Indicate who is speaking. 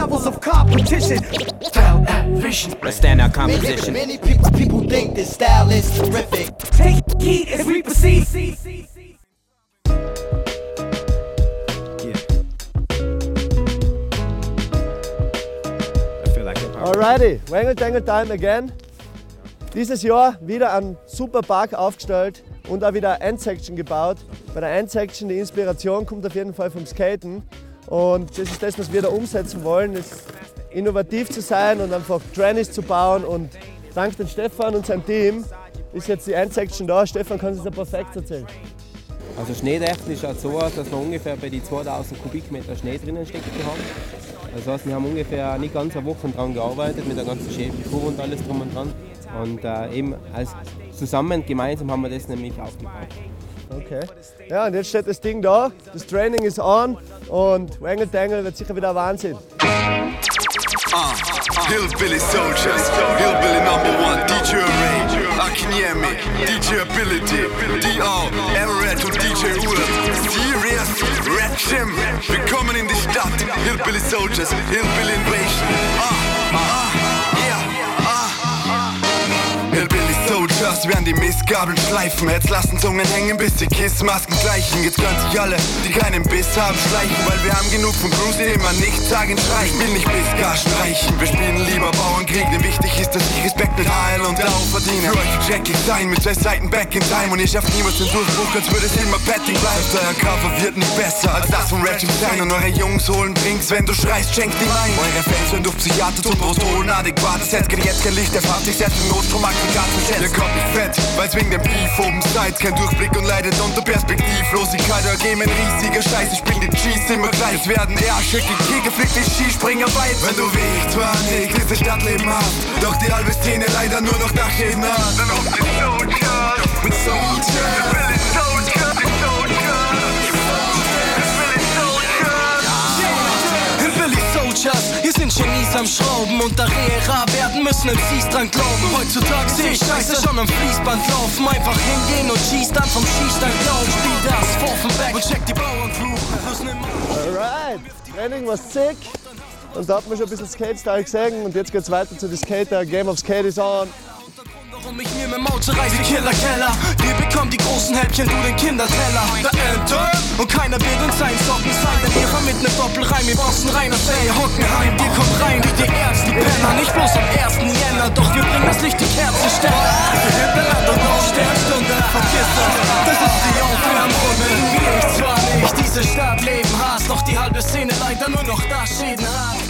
Speaker 1: levels of competition. Style vision.
Speaker 2: Let's stand our composition.
Speaker 3: Many, many people, people think this style is terrific.
Speaker 1: Take heed as we proceed.
Speaker 4: Alrighty, Wangle Dangle Time again. Dieses Jahr wieder ein super Park aufgestellt und auch wieder Endsection gebaut. Bei der Endsection die Inspiration kommt auf jeden Fall vom Skaten und das ist das, was wir da umsetzen wollen, ist innovativ zu sein und einfach Trannies zu bauen und dank den Stefan und seinem Team ist jetzt die Endsection da. Stefan kann es ja perfekt erzählen.
Speaker 5: Also schneedächtlich ist es so, dass wir ungefähr bei die 2000 Kubikmeter Schnee drinnen stecken haben. Das heißt, wir haben ungefähr nicht ganz eine Woche dran gearbeitet mit der ganzen Schäferkur und alles drum und dran. Und äh, eben als zusammen, gemeinsam haben wir das nämlich aufgebaut.
Speaker 4: Okay. Ja, und jetzt steht das Ding da, das Training ist on und Wangle Dangle wird sicher wieder Wahnsinn.
Speaker 6: Uh, Hillbilly Soldiers, Hillbilly Number One, DJ Ray, Akinyemi, DJ Ability, D.O., Everett und DJ Ulan. Serious, Jim, willkommen in die Stadt. Hillbilly Soldiers, Hillbilly Invasion. Ah, Soldiers werden die Mistgabeln schleifen. Jetzt lassen Zungen hängen, bis die Kissmasken gleichen. Jetzt können sich alle, die keinen Biss haben, schleichen. Weil wir haben genug von Crews, die immer nichts sagen, streichen. Will nicht bis gar streichen. Wir spielen lieber Bauernkrieg, denn wichtig ist, dass ich Respekt mit HL und Lau verdiene. Für euch check ich sein, mit zwei Seiten back in time. Und ich schaff niemals den Durchbruch, als würde es immer Betting bleiben. Euer Cover wird nicht besser als das von Reggie Stein. Und eure Jungs holen Drinks, wenn du schreist, schenkt die ein. Eure Fans hören durch Psychiater zum Brust holen, adäquates Set. Jetzt kein Licht, der fahrt sich selbst im Notstromaggregat beschätzt. Ihr kommt nicht fett, weil's wegen dem Beef oben seid. Kein Durchblick und leidet unter Perspektivlosigkeit. Game ein riesiger Scheiß, ich bin die Cheese immer gleich. Es werden schicke Kriege, fliegt die Skispringer weit. Wenn du ich zwar nicht diese Stadtleben hast, doch die halbe Szene leider nur noch Dachschäden hat. Dann ruft die Soldiers, mit Soldiers.
Speaker 7: Genies am Schrauben und da Reha werden müssen MCs dran glauben. Heutzutage sehe ich Scheiße schon am Fließband laufen. Einfach hingehen und Cheese dann vom Schießstand glauben. Spiel das vom Back und check die. Aus nem
Speaker 4: Alright, Training war sick. Und da hat man schon ein bisschen Skate-Style gesehen und jetzt geht's weiter zu den Skater. Game of Skate is on.
Speaker 7: Warum ich mit Auto reise, Killer Keller. Wir bekommen die großen Häppchen, du den Kinderteller. Der Enter und keiner wird uns sein Socken sein, denn ihr mit ne Doppelreim, wir bossen rein aus Ey, Hockenheim. Wir kommen rein wie die ersten Penner, nicht bloß am 1. Jänner, doch wir bringen das Licht, die Kerzenständer. Wir Himmel und noch Sternstunde, vergiss das, ist die Aufwärmrunde. Wie ich zwar nicht diese Stadt leben hast, doch die halbe Szene leider nur noch da Schäden hat.